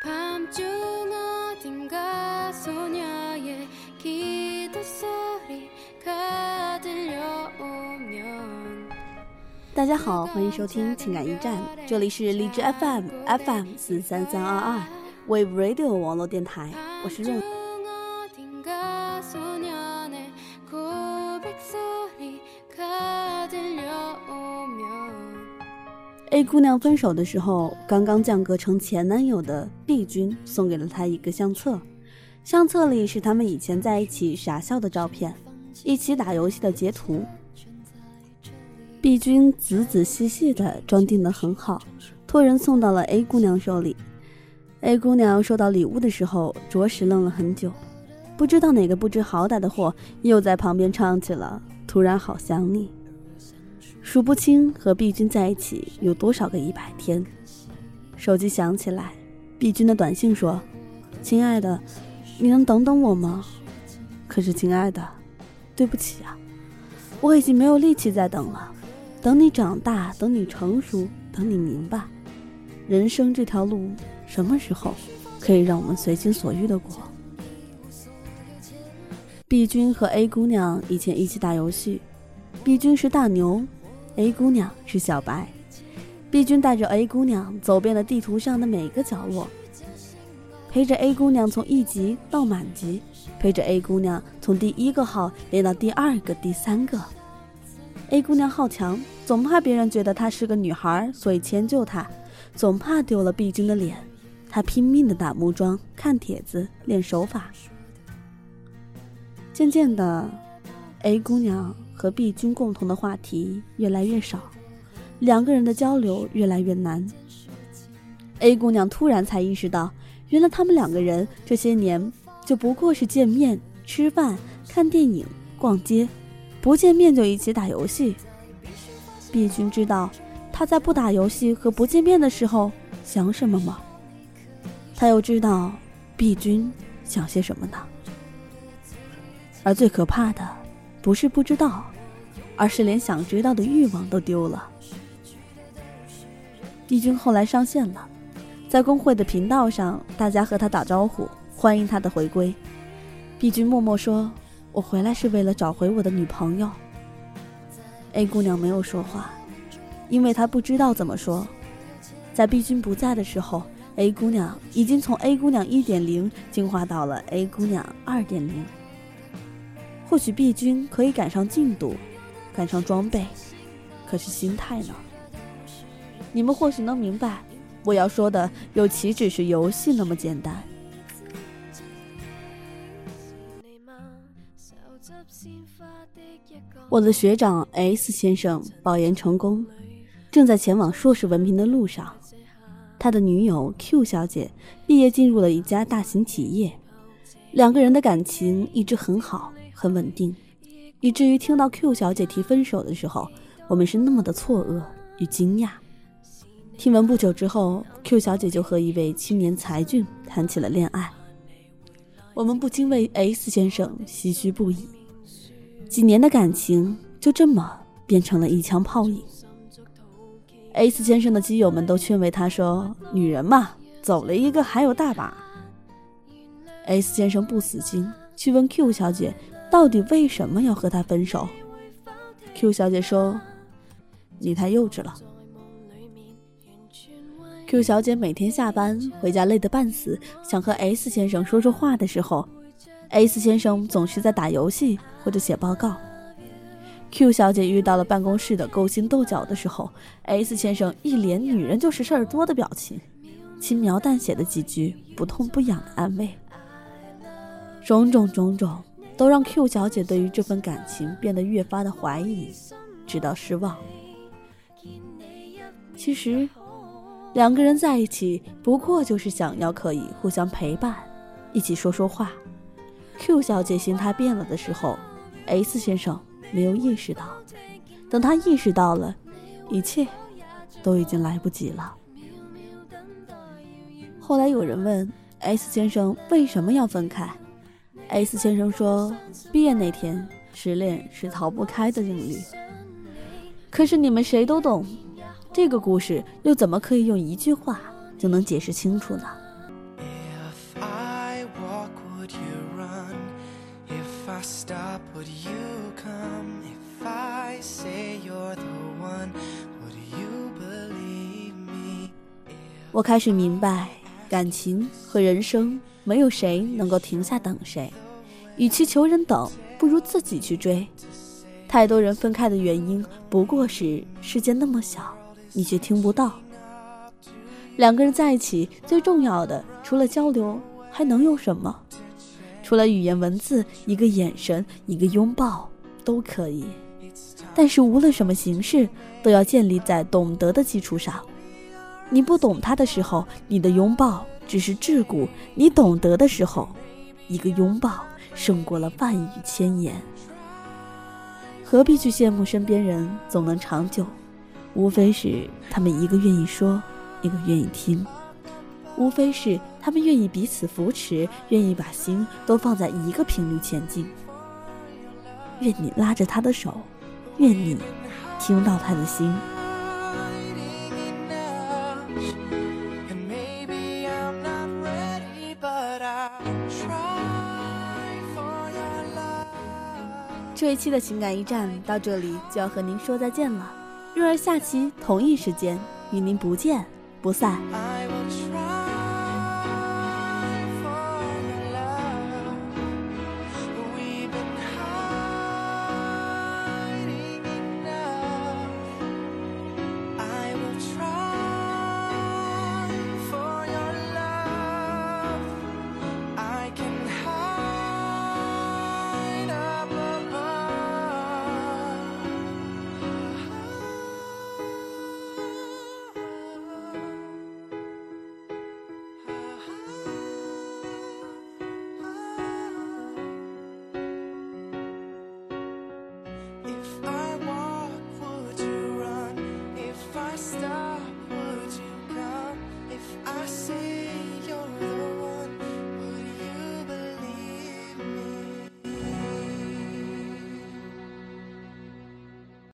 大家好，欢迎收听情感驿站，这里是荔枝 FM FM 四三三二二 Wave Radio 网络电台，我是润。A 姑娘分手的时候，刚刚降格成前男友的 B 君送给了她一个相册，相册里是他们以前在一起傻笑的照片，一起打游戏的截图。B 君仔仔细细的装订的很好，托人送到了 A 姑娘手里。A 姑娘收到礼物的时候，着实愣了很久，不知道哪个不知好歹的货又在旁边唱起了《突然好想你》，数不清和碧君在一起有多少个一百天。手机响起来碧君的短信说：“亲爱的，你能等等我吗？”可是，亲爱的，对不起啊，我已经没有力气再等了。等你长大，等你成熟，等你明白，人生这条路什么时候可以让我们随心所欲的过碧君和 A 姑娘以前一起打游戏碧君是大牛，A 姑娘是小白。B 君带着 A 姑娘走遍了地图上的每个角落，陪着 A 姑娘从一级到满级，陪着 A 姑娘从第一个号练到第二个、第三个。A 姑娘好强，总怕别人觉得她是个女孩，所以迁就她，总怕丢了 B 君的脸。她拼命的打木桩、看帖子、练手法。渐渐的，A 姑娘和 B 君共同的话题越来越少，两个人的交流越来越难。A 姑娘突然才意识到，原来他们两个人这些年就不过是见面、吃饭、看电影、逛街。不见面就一起打游戏。毕君知道他在不打游戏和不见面的时候想什么吗？他又知道毕君想些什么呢？而最可怕的，不是不知道，而是连想知道的欲望都丢了。毕君后来上线了，在公会的频道上，大家和他打招呼，欢迎他的回归。毕君默默说。我回来是为了找回我的女朋友。A 姑娘没有说话，因为她不知道怎么说。在 B 君不在的时候，A 姑娘已经从 A 姑娘一点零进化到了 A 姑娘二点零。或许 B 君可以赶上进度，赶上装备，可是心态呢？你们或许能明白，我要说的又岂止是游戏那么简单？我的学长 S 先生保研成功，正在前往硕士文凭的路上。他的女友 Q 小姐毕业进入了一家大型企业，两个人的感情一直很好，很稳定，以至于听到 Q 小姐提分手的时候，我们是那么的错愕与惊讶。听闻不久之后，Q 小姐就和一位青年才俊谈起了恋爱，我们不禁为 S 先生唏嘘不已。几年的感情就这么变成了一枪泡影。S 先生的基友们都劝慰他说：“女人嘛，走了一个还有大把。”S 先生不死心，去问 Q 小姐到底为什么要和他分手。Q 小姐说：“你太幼稚了。”Q 小姐每天下班回家累得半死，想和 S 先生说说话的时候。S 先生总是在打游戏或者写报告。Q 小姐遇到了办公室的勾心斗角的时候，S 先生一脸“女人就是事儿多”的表情，轻描淡写的几句不痛不痒的安慰。种种种种，都让 Q 小姐对于这份感情变得越发的怀疑，直到失望。其实，两个人在一起不过就是想要可以互相陪伴，一起说说话。Q 小姐心态变了的时候，S 先生没有意识到。等他意识到了，一切都已经来不及了。后来有人问 S 先生为什么要分开 A 四先生说，毕业那天，失恋是逃不开的定律。可是你们谁都懂，这个故事又怎么可以用一句话就能解释清楚呢？我开始明白，感情和人生没有谁能够停下等谁，与其求人等，不如自己去追。太多人分开的原因，不过是世界那么小，你却听不到。两个人在一起，最重要的除了交流，还能有什么？除了语言文字，一个眼神，一个拥抱都可以。但是无论什么形式，都要建立在懂得的基础上。你不懂他的时候，你的拥抱只是桎梏；你懂得的时候，一个拥抱胜过了万语千言。何必去羡慕身边人总能长久？无非是他们一个愿意说，一个愿意听；无非是他们愿意彼此扶持，愿意把心都放在一个频率前进。愿你拉着他的手，愿你听到他的心。这一期的情感驿站到这里就要和您说再见了，若儿下期同一时间与您不见不散。